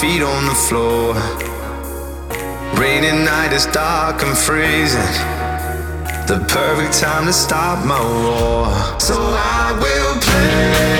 feet on the floor. Rainy night is dark and freezing. The perfect time to stop my war. So I will play.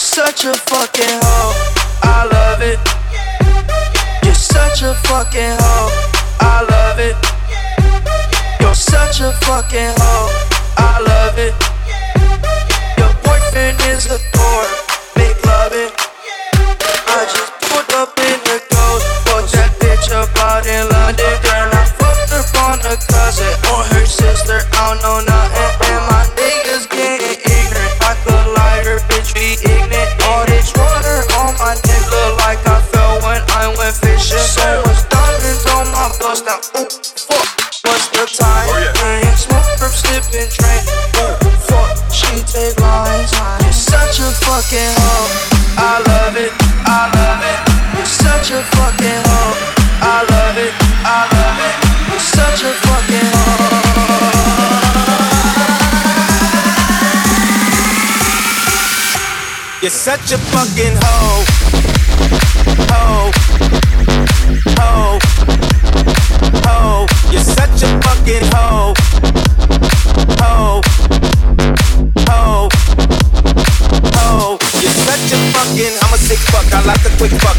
Such a fucking hoe. I love it. You're such a fucking hoe. I love it. You're such a fucking hoe. I love it. Your boyfriend is a dork. Make love it. I just such a fucking hoe. Hoe. Hoe. Hoe. You're such a fucking hoe. Hoe. Hoe. Hoe. You're such a fucking. I'm a sick fuck. I like a quick fuck.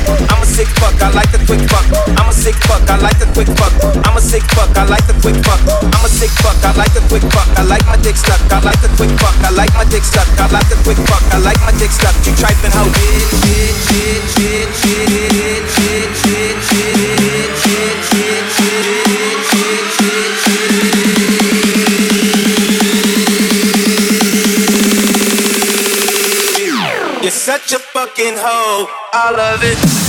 Sick fuck. I like the quick fuck. I'm a sick fuck. I like the quick fuck. I'm a sick fuck. I like the quick fuck. I'm a sick fuck. I like a quick fuck. I like my dick stuck. I like the quick fuck. I like my dick stuck. I like the quick fuck. I like my dick stuck. You trifling hoe. You're such a fucking hoe. I love it.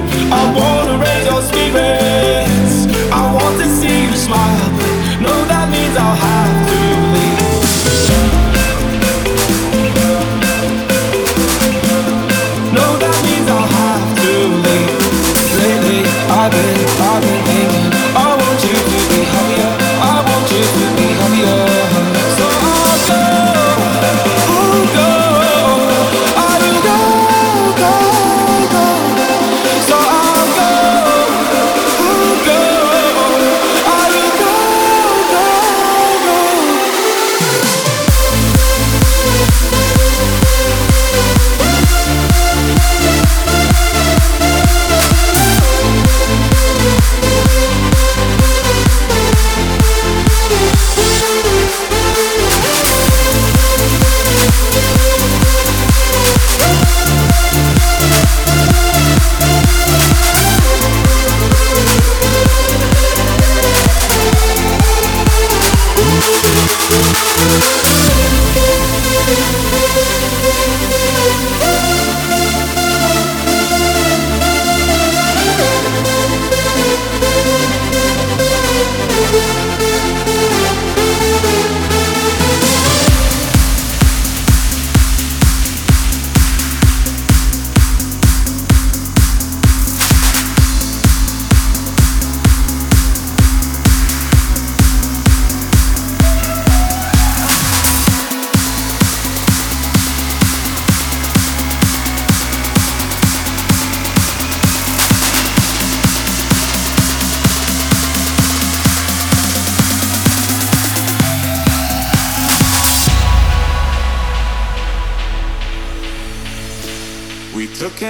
I wanna raise your spirits. I want to see you smile. But no, that means I'll have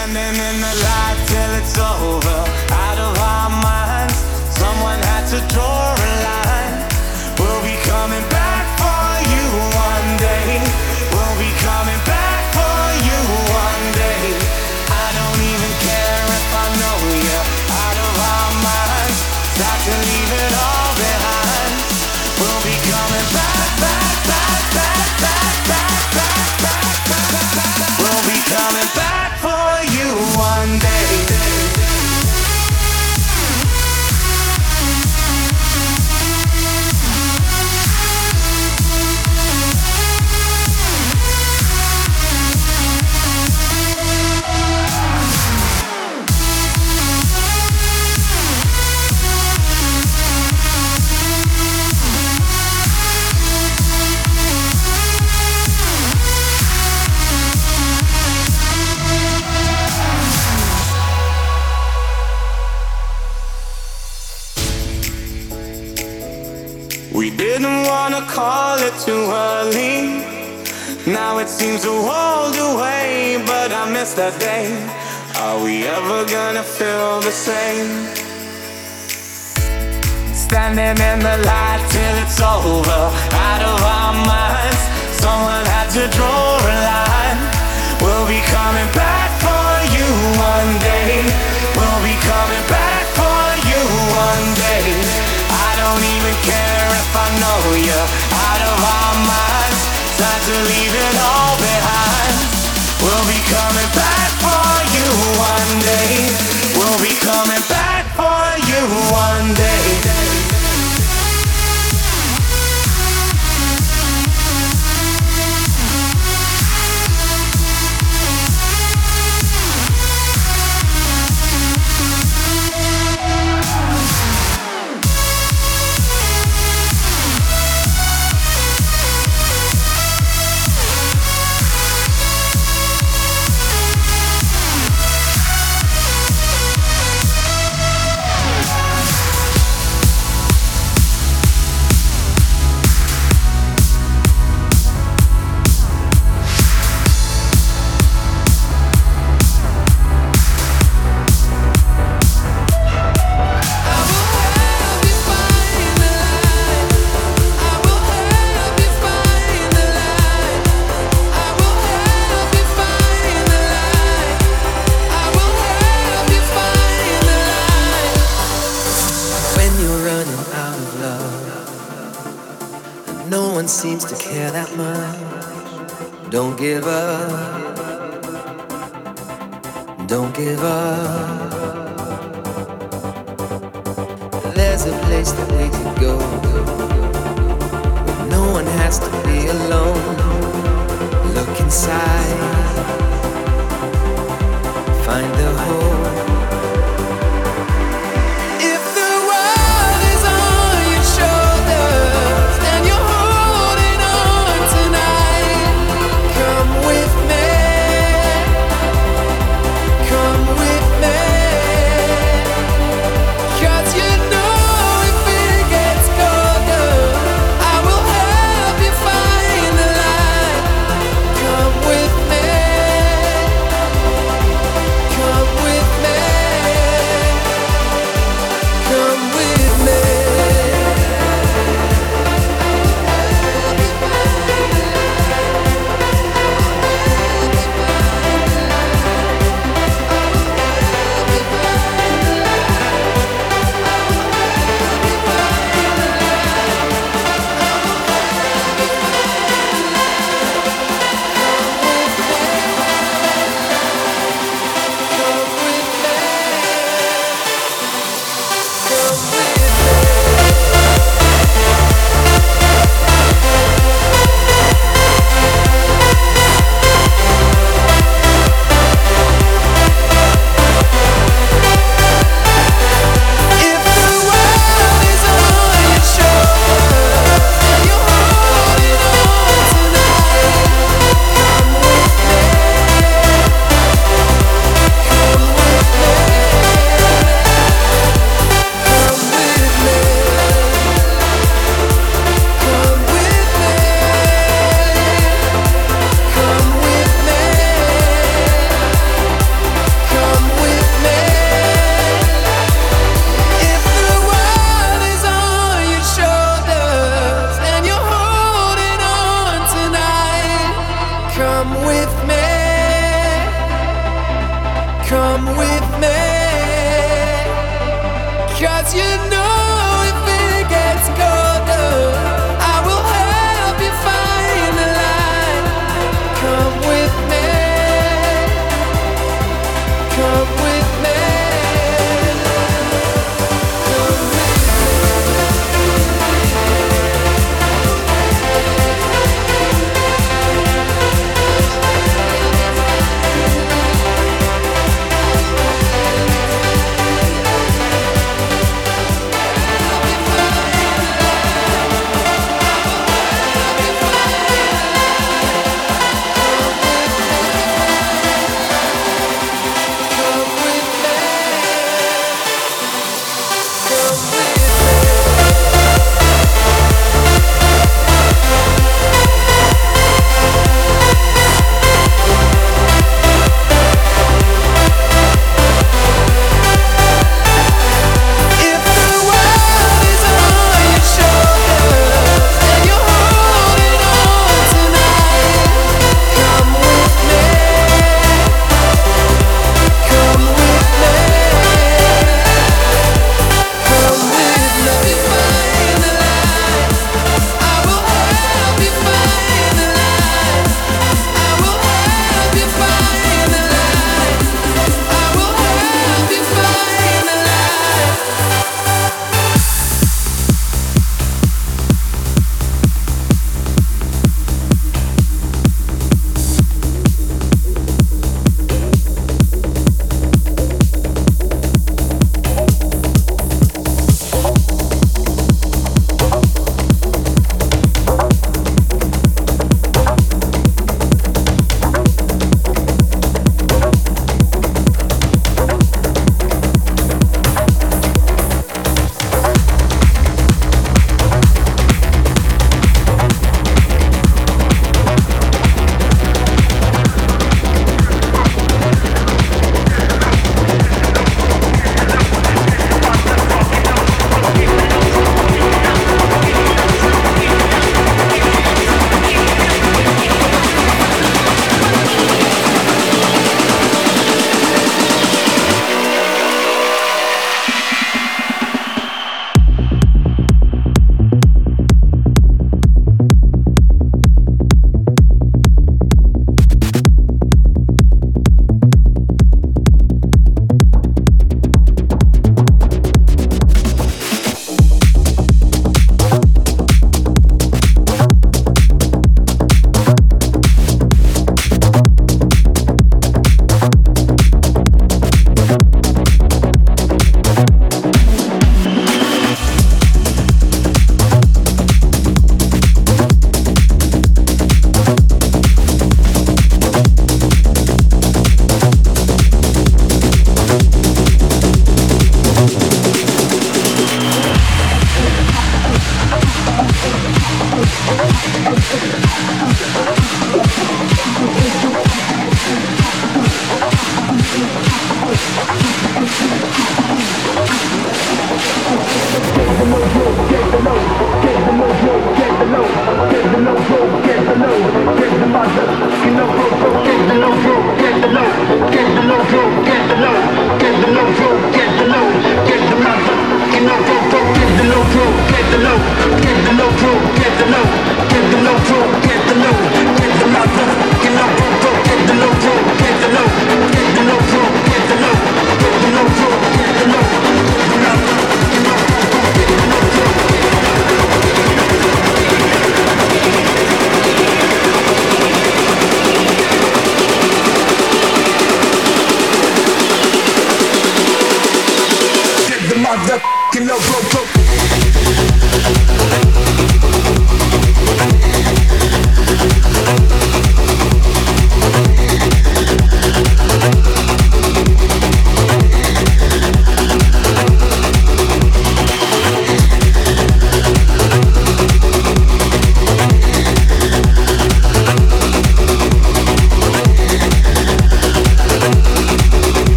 Standing in the light till it's over, out of our minds. Someone had to draw a line. We'll be coming back for you one day. We'll be coming back. call it too early. Now it seems a world away, but I miss that day. Are we ever gonna feel the same? Standing in the light till it's over, out of our minds. Someone had to draw a line. We'll be coming back for you one day. We'll be coming back for you one day. I don't even care if I know you're out of our minds. Time to leave it all behind. We'll be coming back for you one day. We'll be coming back for you one day. Don't give up. There's a place that we can go. No one has to be alone. Look inside. Find the hope.